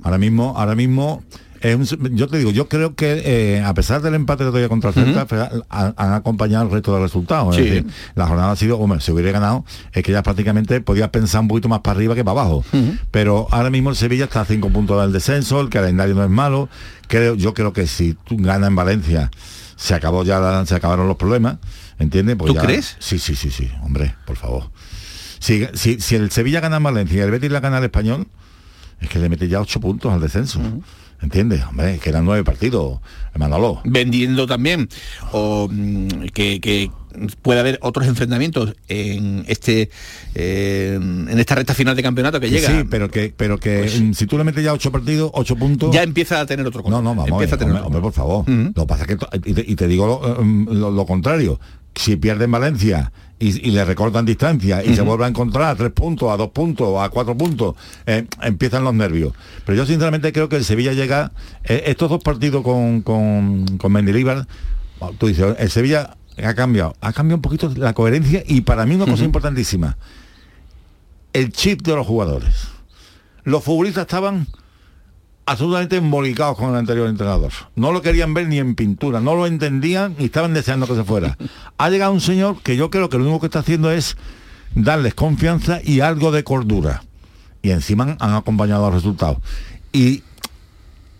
ahora mismo, ahora mismo. es un- yo te digo, yo creo que eh, a pesar del empate de todavía contra el Celta, han, han acompañado el resto de resultados. Sí. Es decir, la jornada ha sido, hombre, si hubiera ganado, es que ya prácticamente podía pensar un poquito más para arriba que para abajo. Pero ahora mismo el Sevilla está a cinco puntos del descenso, el calendario no es malo. Creo, yo creo que si tú ganas en Valencia, se acabó ya, la- se acabaron los problemas. ¿Entiendes? Pues ¿Tú ya- crees? Sí, sí, sí, sí, hombre, por favor. Si, si, si el Sevilla gana en Valencia y el Betis la gana al Español, es que le mete ya ocho puntos al descenso. ¿Entiendes? Hombre, que eran nueve partidos, Manolo. vendiendo también o mm, que, que puede haber otros enfrentamientos en este eh, en esta recta final de campeonato que llega Sí, pero que, pero que mm, si tú le metes ya ocho partidos, ocho puntos. ya empieza a tener otro No, no, vamos, empieza a tener hombre, hombre, por favor. Lo que pasa es que, y te, y te digo lo, lo- lo contrario, si pierden Valencia y, y le recortan distancia y se vuelve a encontrar a tres puntos, a dos puntos, a cuatro puntos, eh, empiezan los nervios. Pero yo sinceramente creo que el Sevilla llega, eh, estos dos partidos con, con, con Mendilibar, tú dices, el Sevilla ha cambiado, ha cambiado un poquito la coherencia y para mí una cosa importantísima, el chip de los jugadores. Los futbolistas estaban absolutamente embolicados con el anterior entrenador. No lo querían ver ni en pintura, no lo entendían y estaban deseando que se fuera. Ha llegado un señor que yo creo que lo único que está haciendo es darles confianza y algo de cordura. Y encima han- acompañado los resultados. Y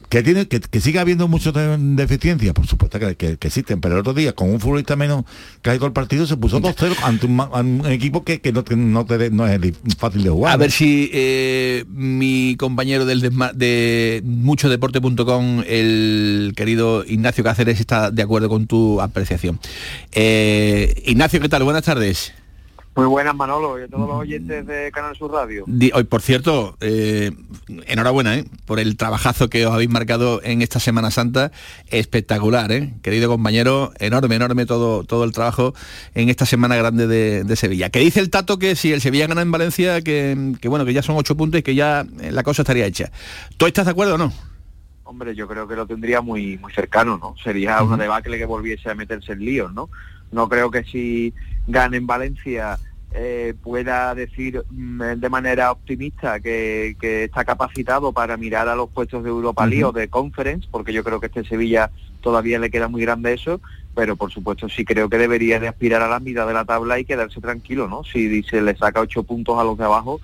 que tiene que, que siga habiendo muchas de- deficiencias, por supuesto que, que- que existen, pero el otro día con un futbolista menos que ha ido el partido se puso 2-0 ante un, equipo que, que no, no, te- no es fácil de jugar. a ¿no? ver si eh, mi compañero del desma- de muchodeporte.com, el querido Ignacio Cáceres, está de acuerdo con tu apreciación. Eh, Ignacio, ¿qué tal? Buenas tardes. Muy buenas, Manolo, y a todos los oyentes de Canal Sur Radio. Di- Hoy, por cierto, eh, enhorabuena ¿eh? por el trabajazo que os habéis marcado en esta Semana Santa. Espectacular, ¿eh? querido compañero, enorme, enorme todo, todo el trabajo en esta Semana Grande de, de Sevilla. Que dice el Tato que si el Sevilla gana en Valencia, que, que bueno, que ya son ocho puntos y que ya la cosa estaría hecha. ¿Tú estás de acuerdo o no? Hombre, yo creo que lo tendría muy muy cercano, ¿no? Sería una debacle que volviese a meterse en líos, ¿no? No creo que si gane en Valencia eh, pueda decir mm, de manera optimista que, que está capacitado para mirar a los puestos de Europa League o de Conference, porque yo creo que este Sevilla todavía le queda muy grande eso, pero por supuesto sí creo que debería de aspirar a la mitad de la tabla y quedarse tranquilo, ¿no? Si se le saca ocho puntos a los de abajo,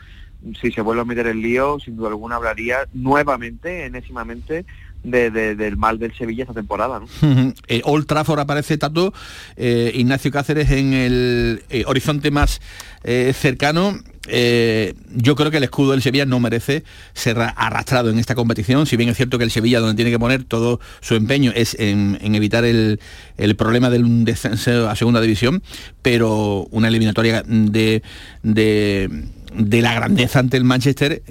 si se vuelve a meter el lío, sin duda alguna hablaría nuevamente, enésimamente, de- de- del mal del Sevilla esta temporada, ¿no? Eh, Old Trafford aparece Tato, eh, Ignacio Cáceres en el eh, horizonte más eh, cercano. Eh, yo creo que el escudo del Sevilla no merece ser ra- arrastrado en esta competición, si bien es cierto que el Sevilla donde tiene que poner todo su empeño es en, evitar el, el problema del descenso a segunda división, pero una eliminatoria de, de, la grandeza ante el Manchester,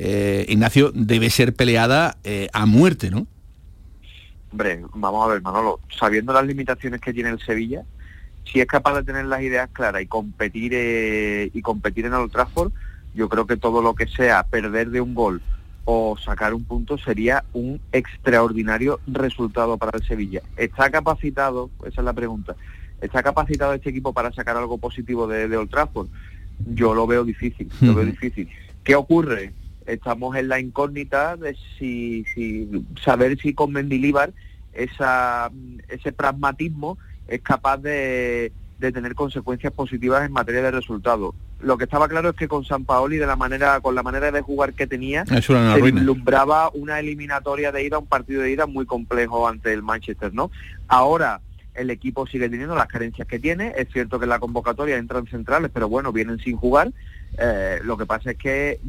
Ignacio, debe ser peleada a muerte, ¿no? Hombre, vamos a ver, Manolo, sabiendo las limitaciones que tiene el Sevilla, si es capaz de tener las ideas claras y competir eh, y competir en Old Trafford, yo creo que todo lo que sea perder de un gol o sacar un punto sería un extraordinario resultado para el Sevilla. ¿Está capacitado? Esa es la pregunta. ¿Está capacitado este equipo para sacar algo positivo de, de Old Trafford? Yo lo veo difícil, lo veo difícil. ¿Qué ocurre? Estamos en la incógnita de si, si saber si con Mendilíbar esa, ese pragmatismo es capaz de, de tener consecuencias positivas en materia de resultados. Lo que estaba claro es que con San Paoli de la manera, con la manera de jugar que tenía, se vislumbraba una eliminatoria de ida, un partido de ida muy complejo ante el Manchester, ¿no? Ahora el equipo sigue teniendo las carencias que tiene, es cierto que en la convocatoria entran centrales, pero bueno, vienen sin jugar. Eh, lo que pasa es que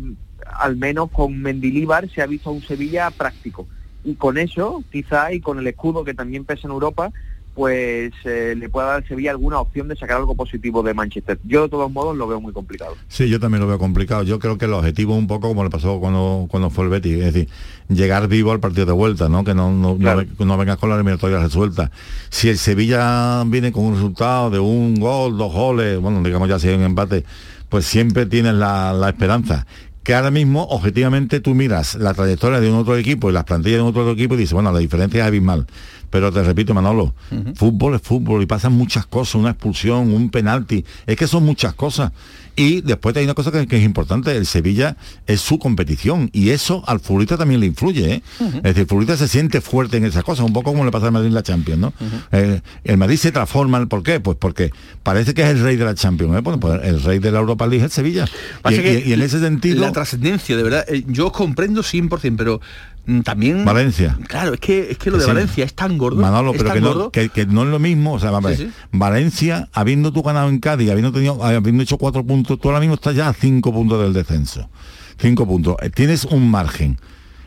al menos con Mendilíbar se ha visto un Sevilla práctico. Y con eso, quizá, y con el escudo que también pesa en Europa, pues eh, le pueda dar Sevilla alguna opción de sacar algo positivo de Manchester. Yo de todos modos lo veo muy complicado. Sí, yo también lo veo complicado. Yo creo que el objetivo un poco como le pasó cuando, cuando fue el Betis, es decir, llegar vivo al partido de vuelta, ¿no? Que no, no, no no vengas con la eliminatoria resuelta. Si el Sevilla viene con un resultado de un gol, dos goles, bueno, digamos ya si hay un empate, pues siempre tienes la, la esperanza. Que ahora mismo, objetivamente, tú miras la trayectoria de un otro equipo y las plantillas de un otro equipo y dices, bueno, la diferencia es abismal. Pero te repito, Manolo, fútbol es fútbol y pasan muchas cosas, una expulsión, un penalti, es que son muchas cosas. Y después hay una cosa que, que es importante, el Sevilla es su competición y eso al futbolista también le influye. ¿eh? Es decir, el futbolista se siente fuerte en esas cosas, un poco como le pasa al Madrid en la Champions. ¿no? Eh, el Madrid se transforma, ¿por qué? Pues porque parece que es el rey de la Champions. ¿eh? Bueno, pues el rey de la Europa League es el Sevilla. Y, Pasa que y- y en ese sentido... Trascendencia, de verdad, eh, yo os comprendo 100%, pero mm, también... Valencia. Claro, es que, es que lo de Sí. Valencia es tan gordo. Manolo, es pero tan que no, gordo. que, que no es lo mismo. O sea, vamos a ver, Sí, sí. Valencia, habiendo tú ganado en Cádiz, habiendo tenido, habiendo hecho cuatro puntos, tú ahora mismo estás ya a cinco puntos del descenso. Cinco puntos. Eh, Tienes un margen.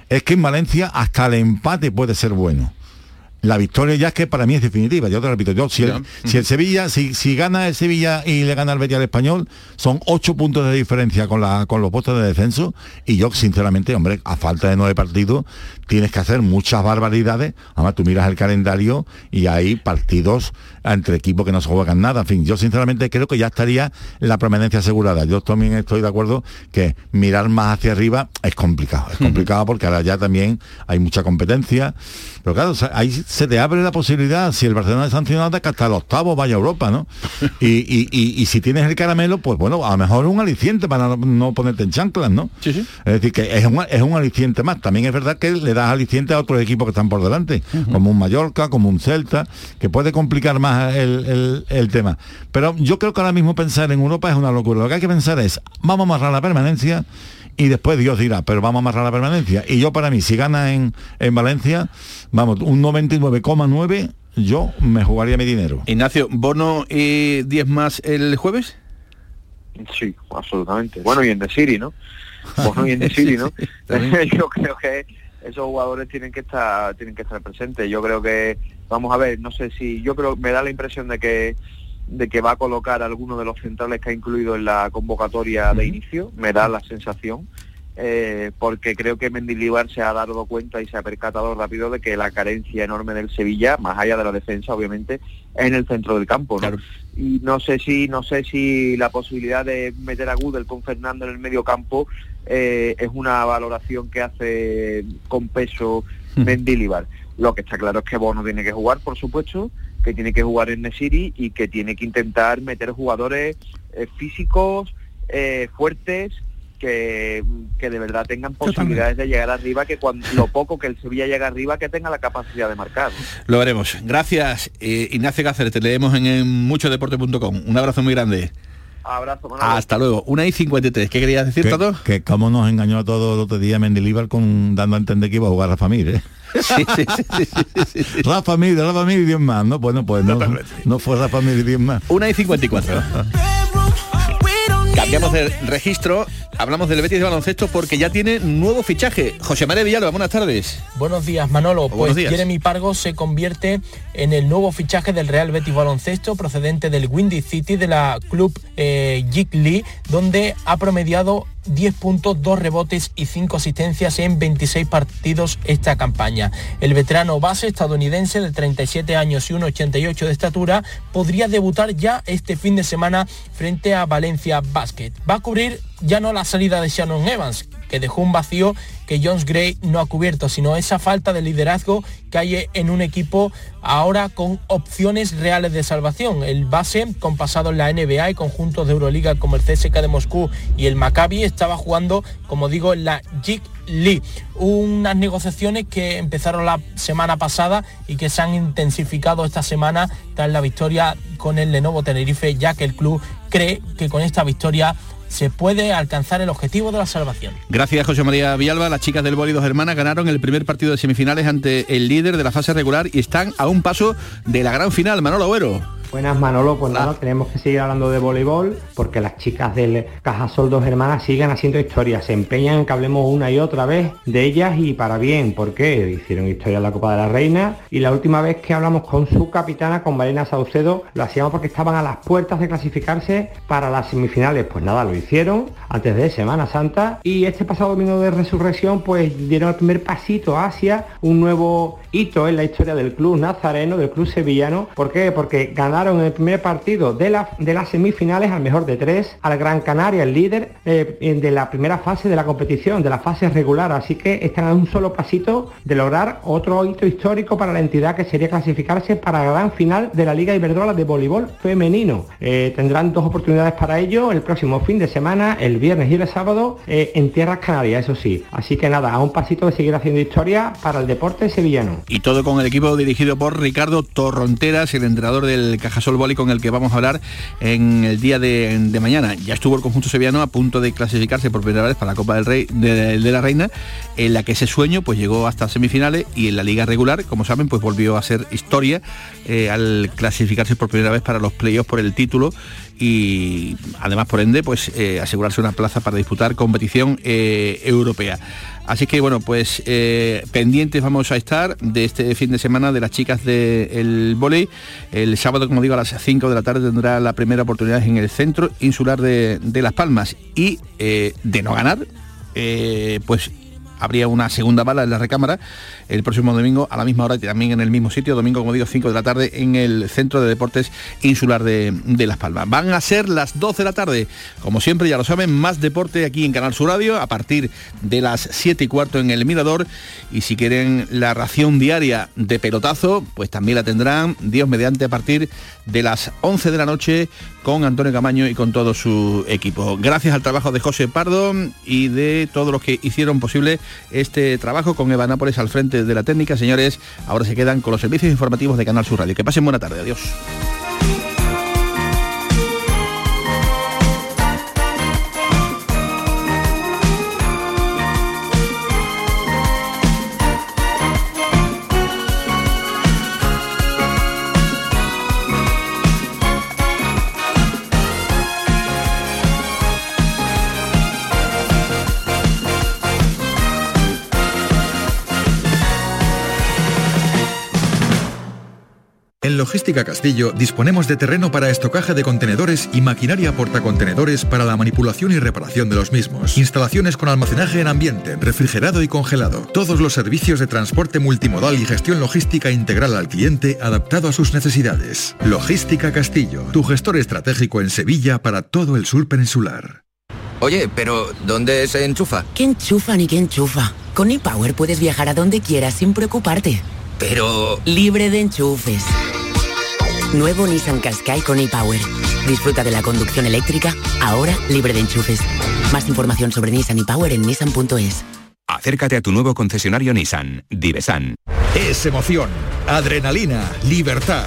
Es que en Valencia hasta el empate puede ser bueno. La victoria ya es que para mí es definitiva. Yo te repito, yo si, el, si el Sevilla, si, si gana el Sevilla y le gana el Betis al español, son ocho puntos de diferencia con la con los puestos de descenso. Y yo, sinceramente, hombre, a falta de nueve partidos, tienes que hacer muchas barbaridades. Además, tú miras el calendario y hay partidos entre equipos que no se juegan nada. En fin, yo sinceramente creo que ya estaría la permanencia asegurada. Yo también estoy de acuerdo que mirar más hacia arriba es complicado. Es complicado porque ahora ya también hay mucha competencia. Pero claro, ahí se te abre la posibilidad, si el Barcelona es sancionado, que hasta el octavo vaya a Europa, ¿no? Y, y- y- y si tienes el caramelo, pues bueno, a lo mejor un aliciente para no, no ponerte en chanclas, ¿no? Es decir, que es un, es un aliciente más. También es verdad que le das aliciente a otros equipos que están por delante, como un Mallorca, como un Celta, que puede complicar más el, el- el tema. Pero yo creo que ahora mismo pensar en Europa es una locura. Lo que hay que pensar es, vamos a amarrar la permanencia y después Dios dirá, pero vamos a amarrar la permanencia. Y yo para mí, si gana en, en Valencia, vamos, un 99,9, yo me jugaría mi dinero. Ignacio, ¿bono y 10 más el jueves? Sí, absolutamente. Bueno, y en The City, ¿no? Bueno, y en The City, ¿no? Yo creo que esos jugadores tienen que estar tienen que estar presentes. Yo creo que vamos a ver, no sé si yo creo me da la impresión de que de que va a colocar alguno de los centrales que ha incluido en la convocatoria de inicio, me da la sensación. eh, porque creo que Mendilibar se ha dado cuenta y se ha percatado rápido de que la carencia enorme del Sevilla, más allá de la defensa, obviamente, es en el centro del campo. ¿no? y no sé si no sé si la posibilidad de meter a Gudel con Fernando en el medio campo eh, es una valoración que hace con peso Mendilibar. Lo que está claro es que Bono tiene que jugar, por supuesto, que tiene que jugar en Nesiri y que tiene que intentar meter jugadores eh, físicos, eh, fuertes, que, que de verdad tengan posibilidades de llegar arriba, que cuando lo poco que el Sevilla llega arriba, que tenga la capacidad de marcar. Lo veremos. Gracias, eh, Ignacio Cáceres. Te leemos en, en muchodeporte.com. Un abrazo muy grande. Abrazo. Hasta luego. Una y 53. ¿Qué querías decir, Que, Tato? que cómo nos engañó a todos el otro día Mendilibar con dando a entender que iba a jugar Rafa Mir, ¿eh? Rafa Mir, Rafa Mir y 10 más, ¿no? Bueno, pues no, no fue Rafa Mir y 10 más. Una y 54. Cambiamos de registro, hablamos del Betis de baloncesto porque ya tiene nuevo fichaje. José María Villalba, buenas tardes. Buenos días, Manolo. Pues buenos días. Jeremy Pargo se convierte en el nuevo fichaje del Real Betis Baloncesto procedente del Windy City de la club eh, Jig Lee, donde ha promediado 10 puntos, 2 rebotes y 5 asistencias en 26 partidos esta campaña. El veterano base estadounidense de 37 años y 1,88 de estatura podría debutar ya este fin de semana frente a Valencia Basket. Va a cubrir ya no la salida de Shannon Evans, que dejó un vacío que Jones Gray no ha cubierto, sino esa falta de liderazgo que hay en un equipo ahora con opciones reales de salvación. El base, con pasado en la NBA y conjuntos de Euroliga como el CSK de Moscú y el Maccabi, estaba jugando, como digo, en la Jig Lee. Unas negociaciones que empezaron la semana pasada y que se han intensificado esta semana tras la victoria con el Lenovo Tenerife, ya que el club cree que con esta victoria se puede alcanzar el objetivo de la salvación. Gracias José María Villalba. Las chicas del Boli dos hermanas ganaron el primer partido de semifinales ante el líder de la fase regular y están a un paso de la gran final, Manolo Agüero. Buenas Manolo, pues nada, tenemos que seguir hablando de voleibol porque las chicas del Cajasol dos hermanas siguen haciendo historia, se empeñan en que hablemos una y otra vez de ellas y para bien, porque hicieron historia en la Copa de la Reina y la última vez que hablamos con su capitana, con Marina Saucedo, lo hacíamos porque estaban a las puertas de clasificarse para las semifinales, pues nada, lo hicieron antes de Semana Santa y este pasado domingo de resurrección pues dieron el primer pasito hacia un nuevo hito en la historia del club nazareno, del club sevillano, ¿por qué? Porque ganaron en el primer partido de, la, de las semifinales al mejor de tres, al Gran Canaria, el líder eh, de la primera fase de la competición, de la fase regular. Así que están a un solo pasito de lograr otro hito histórico para la entidad que sería clasificarse para la gran final de la Liga Iberdrola de voleibol femenino. Eh, tendrán dos oportunidades para ello el próximo fin de semana, el viernes y el sábado, eh, en Tierras Canarias, eso sí. Así que nada, a un pasito de seguir haciendo historia para el deporte sevillano. Y todo con el equipo dirigido por Ricardo Torronteras, el entrenador del Cajasol con el que vamos a hablar en el día de, mañana. Ya estuvo el conjunto sevillano a punto de clasificarse por primera vez para la Copa del Rey de, de, la Reina, en la que ese sueño pues llegó hasta semifinales y en la liga regular, como saben, pues volvió a ser historia eh, al clasificarse por primera vez para los playoffs por el título y además por ende pues eh, asegurarse una plaza para disputar competición eh, europea. Así que bueno, pues eh, pendientes vamos a estar de este fin de semana de las chicas del volei. El sábado, como digo, a las 5 de la tarde tendrá la primera oportunidad en el centro insular de, de Las Palmas. Y de no ganar, pues habría una segunda bala en la recámara el próximo domingo a la misma hora y también en el mismo sitio, domingo como digo 5 de la tarde en el Centro de Deportes Insular de, de, Las Palmas. Van a ser las 12 de la tarde, como siempre ya lo saben, más deporte aquí en Canal Sur Radio a partir de las 7 y cuarto en el Mirador y si quieren la ración diaria de pelotazo, pues también la tendrán Dios mediante a partir de las 11 de la noche con Antonio Camaño y con todo su equipo. Gracias al trabajo de José Pardo y de todos los que hicieron posible este trabajo con Eva Nápoles al frente de la técnica. Señores, ahora se quedan con los servicios informativos de Canal Sur Radio. Que pasen buena tarde. Adiós. En Logística Castillo disponemos de terreno para estocaje de contenedores y maquinaria portacontenedores para la manipulación y reparación de los mismos. Instalaciones con almacenaje en ambiente, refrigerado y congelado. Todos los servicios de transporte multimodal y gestión logística integral al cliente adaptado a sus necesidades. Logística Castillo, tu gestor estratégico en Sevilla para todo el sur peninsular. Oye, pero ¿dónde se enchufa? ¿Qué enchufa ni qué enchufa? Con ePower puedes viajar a donde quieras sin preocuparte. Pero... Libre de enchufes. Nuevo Nissan Qashqai con ePower. Disfruta de la conducción eléctrica, ahora libre de enchufes. Más información sobre Nissan ePower en nissan.es. Acércate a tu nuevo concesionario Nissan, Divesan. Es emoción, adrenalina, libertad.